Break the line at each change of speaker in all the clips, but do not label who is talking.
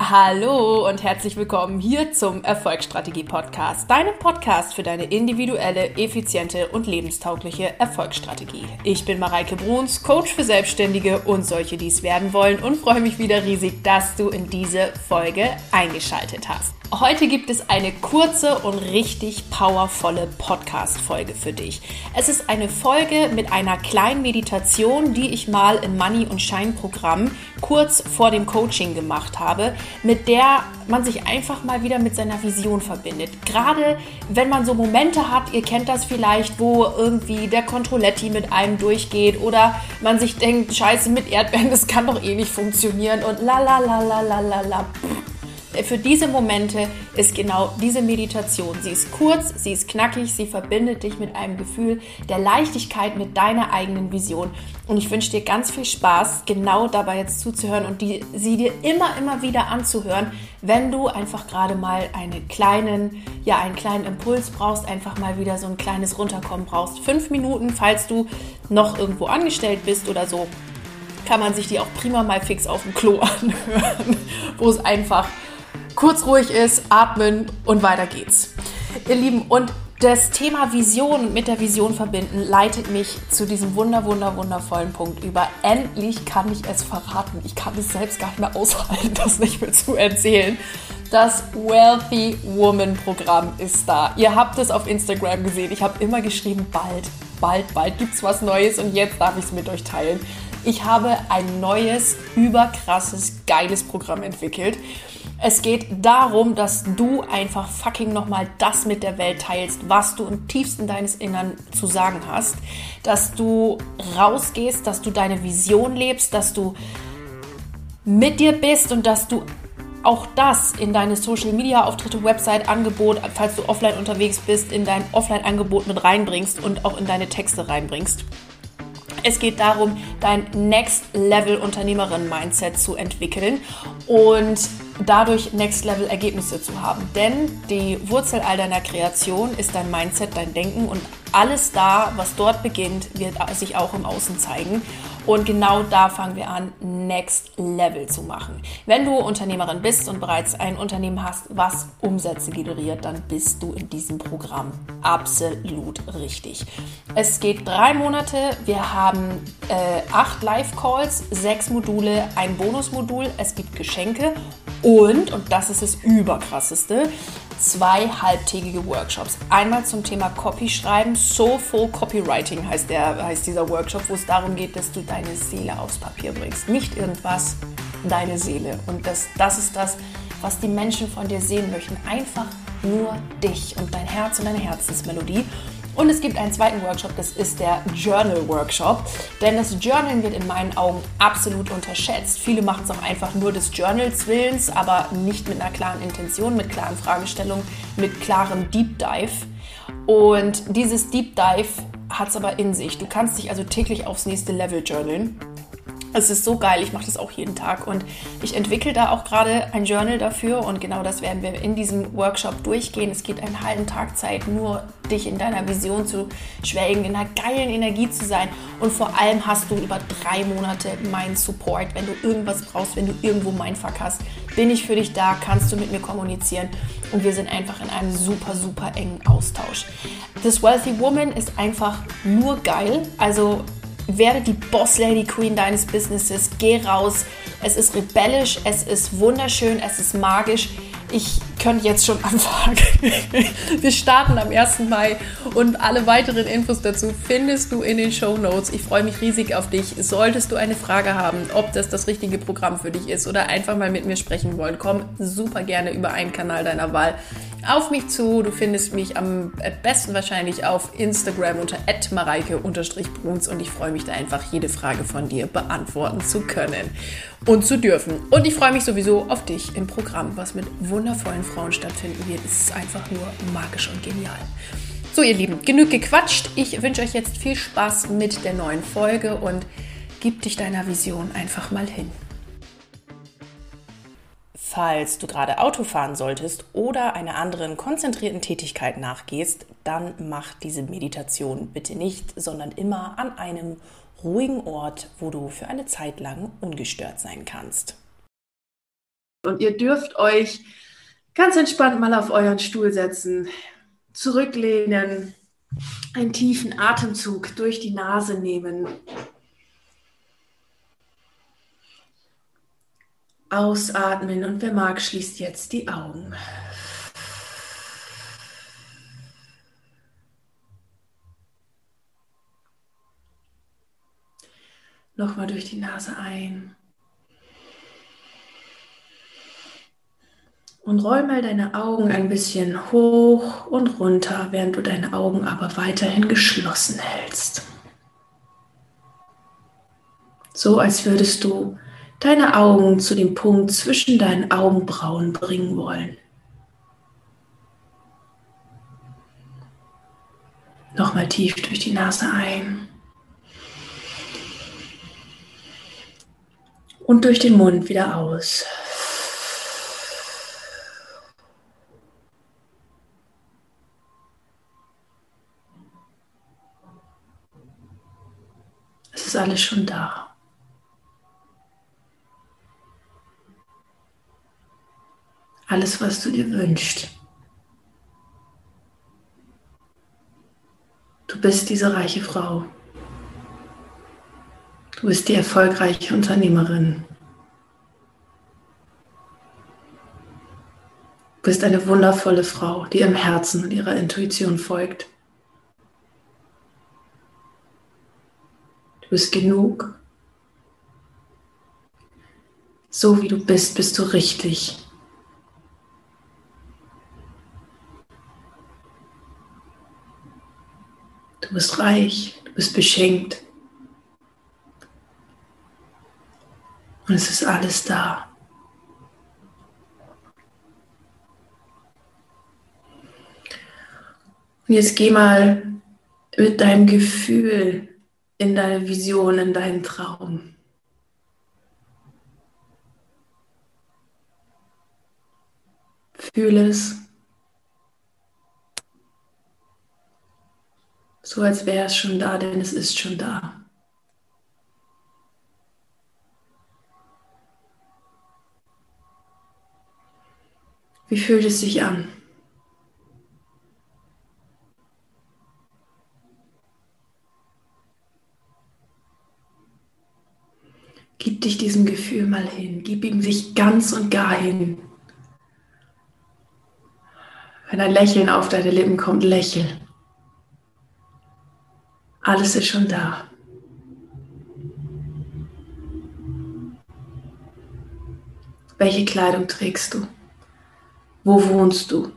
Hallo und herzlich willkommen hier zum Erfolgsstrategie Podcast, deinem Podcast für deine individuelle, effiziente und lebenstaugliche Erfolgsstrategie. Ich bin Mareike Bruns, Coach für Selbstständige und solche, die es werden wollen und freue mich wieder riesig, dass du in diese Folge eingeschaltet hast. Heute gibt es eine kurze und richtig powervolle Podcast-Folge für dich. Es ist eine Folge mit einer kleinen Meditation, die ich mal im Money- und Shine-Programm kurz vor dem Coaching gemacht habe, mit der man sich einfach mal wieder mit seiner Vision verbindet. Gerade wenn man so Momente hat, ihr kennt das vielleicht, wo irgendwie der Controletti mit einem durchgeht oder man sich denkt, scheiße, mit Erdbeeren, das kann doch eh nicht funktionieren und la la la la la la la für diese Momente ist genau diese Meditation. Sie ist kurz, sie ist knackig, sie verbindet dich mit einem Gefühl der Leichtigkeit mit deiner eigenen Vision. Und ich wünsche dir ganz viel Spaß, genau dabei jetzt zuzuhören und die, sie dir immer, immer wieder anzuhören, wenn du einfach gerade mal einen kleinen, ja, einen kleinen Impuls brauchst, einfach mal wieder so ein kleines Runterkommen brauchst. Fünf Minuten, falls du noch irgendwo angestellt bist oder so, kann man sich die auch prima mal fix auf dem Klo anhören, wo es einfach kurz ruhig ist, atmen und weiter geht's. Ihr Lieben, und das Thema Vision mit der Vision verbinden leitet mich zu diesem wunder, wunder, wundervollen Punkt über. Endlich kann ich es verraten. Ich kann es selbst gar nicht mehr aushalten, das nicht mehr zu erzählen. Das Wealthy Woman Programm ist da. Ihr habt es auf Instagram gesehen. Ich habe immer geschrieben, bald, bald, bald gibt es was Neues und jetzt darf ich es mit euch teilen. Ich habe ein neues, überkrasses, geiles Programm entwickelt. Es geht darum, dass du einfach fucking nochmal das mit der Welt teilst, was du im tiefsten deines Innern zu sagen hast. Dass du rausgehst, dass du deine Vision lebst, dass du mit dir bist und dass du auch das in deine Social Media Auftritte, Website, Angebot, falls du offline unterwegs bist, in dein Offline Angebot mit reinbringst und auch in deine Texte reinbringst. Es geht darum, dein Next Level Unternehmerin Mindset zu entwickeln und dadurch Next Level Ergebnisse zu haben. Denn die Wurzel all deiner Kreation ist dein Mindset, dein Denken und alles da, was dort beginnt, wird sich auch im Außen zeigen. Und genau da fangen wir an, Next Level zu machen. Wenn du Unternehmerin bist und bereits ein Unternehmen hast, was Umsätze generiert, dann bist du in diesem Programm absolut richtig. Es geht drei Monate. Wir haben äh, acht Live-Calls, sechs Module, ein Bonusmodul. Es gibt Geschenke und, und das ist das Überkrasseste, zwei halbtägige Workshops. Einmal zum Thema Copy schreiben, Soulful Copywriting heißt, der, heißt dieser Workshop, wo es darum geht, dass du deine Seele aufs Papier bringst. Nicht irgendwas, deine Seele. Und das, das ist das, was die Menschen von dir sehen möchten. Einfach nur dich und dein Herz und deine Herzensmelodie. Und es gibt einen zweiten Workshop, das ist der Journal Workshop. Denn das Journal wird in meinen Augen absolut unterschätzt. Viele machen es auch einfach nur des Journals Willens, aber nicht mit einer klaren Intention, mit klaren Fragestellungen, mit klarem Deep Dive. Und dieses Deep Dive hat es aber in sich. Du kannst dich also täglich aufs nächste Level journalen. Es ist so geil, ich mache das auch jeden Tag und ich entwickle da auch gerade ein Journal dafür und genau das werden wir in diesem Workshop durchgehen. Es geht einen halben Tag Zeit, nur dich in deiner Vision zu schwelgen, in einer geilen Energie zu sein und vor allem hast du über drei Monate meinen Support. Wenn du irgendwas brauchst, wenn du irgendwo Mindfuck hast, bin ich für dich da, kannst du mit mir kommunizieren und wir sind einfach in einem super, super engen Austausch. Das Wealthy Woman ist einfach nur geil, also werde die Boss Lady Queen deines Businesses. Geh raus. Es ist rebellisch, es ist wunderschön, es ist magisch. Ich könnte jetzt schon anfangen. Wir starten am 1. Mai und alle weiteren Infos dazu findest du in den Show Notes. Ich freue mich riesig auf dich. Solltest du eine Frage haben, ob das das richtige Programm für dich ist oder einfach mal mit mir sprechen wollen, komm super gerne über einen Kanal deiner Wahl auf mich zu. Du findest mich am besten wahrscheinlich auf Instagram unter mareike-bruns und ich freue mich da einfach, jede Frage von dir beantworten zu können und zu dürfen. Und ich freue mich sowieso auf dich im Programm, was mit wundervollen Frauen stattfinden wird. Es ist einfach nur magisch und genial. So, ihr Lieben, genug gequatscht. Ich wünsche euch jetzt viel Spaß mit der neuen Folge und gib dich deiner Vision einfach mal hin. Falls du gerade Auto fahren solltest oder einer anderen konzentrierten Tätigkeit nachgehst, dann mach diese Meditation bitte nicht, sondern immer an einem ruhigen Ort, wo du für eine Zeit lang ungestört sein kannst. Und ihr dürft euch ganz entspannt mal auf euren Stuhl setzen, zurücklehnen, einen tiefen Atemzug durch die Nase nehmen. Ausatmen und wer mag, schließt jetzt die Augen. Nochmal durch die Nase ein. Und roll mal deine Augen ein bisschen hoch und runter, während du deine Augen aber weiterhin geschlossen hältst. So als würdest du deine Augen zu dem Punkt zwischen deinen Augenbrauen bringen wollen. Nochmal tief durch die Nase ein. Und durch den Mund wieder aus. Es ist alles schon da. Alles, was du dir wünschst. Du bist diese reiche Frau. Du bist die erfolgreiche Unternehmerin. Du bist eine wundervolle Frau, die ihrem Herzen und ihrer Intuition folgt. Du bist genug. So wie du bist, bist du richtig. Du bist reich, du bist beschenkt. Und es ist alles da. Und jetzt geh mal mit deinem Gefühl in deine Vision, in deinen Traum. Fühle es. So als wäre es schon da, denn es ist schon da. Wie fühlt es sich an? Gib dich diesem Gefühl mal hin. Gib ihm sich ganz und gar hin. Wenn ein Lächeln auf deine Lippen kommt, lächel. Alles ist schon da. Welche Kleidung trägst du? Wo wohnst du?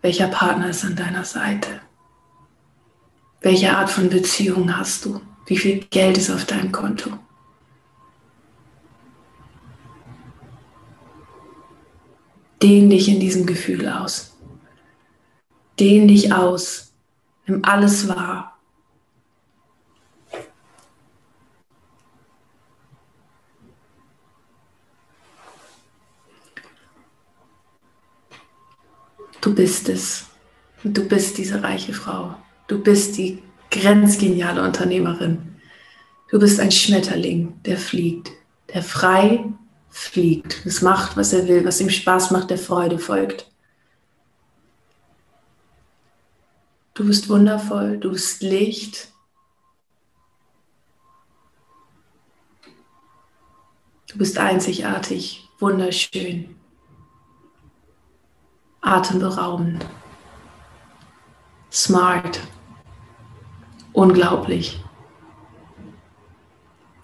Welcher Partner ist an deiner Seite? Welche Art von Beziehung hast du? Wie viel Geld ist auf deinem Konto? Dehn dich in diesem Gefühl aus. Dehn dich aus. Nimm alles wahr. Du bist es. Du bist diese reiche Frau. Du bist die grenzgeniale Unternehmerin. Du bist ein Schmetterling, der fliegt, der frei fliegt. Es macht, was er will, was ihm Spaß macht, der Freude folgt. Du bist wundervoll, du bist Licht. Du bist einzigartig, wunderschön atemberaubend, smart, unglaublich,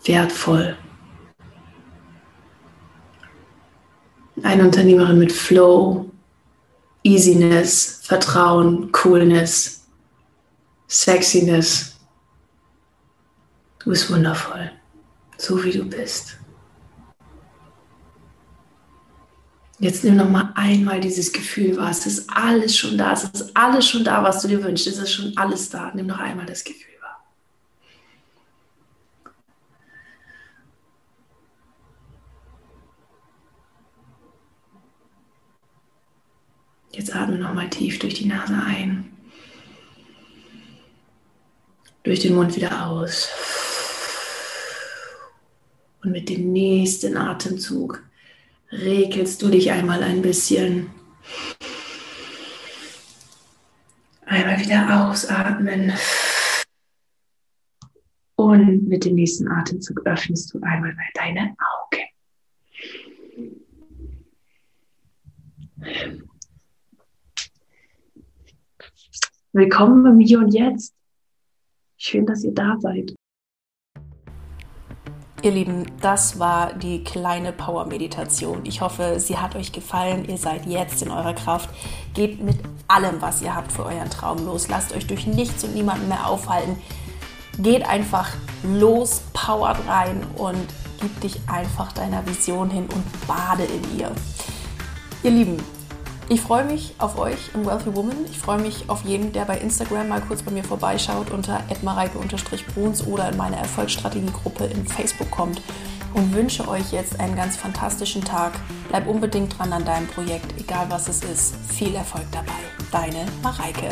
wertvoll. Eine Unternehmerin mit Flow, Easiness, Vertrauen, Coolness, Sexiness. Du bist wundervoll, so wie du bist. Jetzt nimm noch mal einmal dieses Gefühl wahr. Es ist alles schon da. Es ist alles schon da, was du dir wünschst. Es ist schon alles da. Nimm noch einmal das Gefühl wahr. Jetzt atme noch mal tief durch die Nase ein. Durch den Mund wieder aus. Und mit dem nächsten Atemzug regelst du dich einmal ein bisschen. Einmal wieder ausatmen. Und mit dem nächsten Atemzug öffnest du einmal deine Augen. Willkommen beim Hier und Jetzt. Schön, dass ihr da seid. Ihr Lieben, das war die kleine Power-Meditation. Ich hoffe, sie hat euch gefallen. Ihr seid jetzt in eurer Kraft. Geht mit allem, was ihr habt, für euren Traum los. Lasst euch durch nichts und niemanden mehr aufhalten. Geht einfach los, powert rein und gib dich einfach deiner Vision hin und bade in ihr. Ihr Lieben, ich freue mich auf euch im Wealthy Woman. Ich freue mich auf jeden, der bei Instagram mal kurz bei mir vorbeischaut unter @mareike_bruns oder in meine Erfolgsstrategiegruppe in Facebook kommt und wünsche euch jetzt einen ganz fantastischen Tag. Bleib unbedingt dran an deinem Projekt, egal was es ist. Viel Erfolg dabei. Deine Mareike.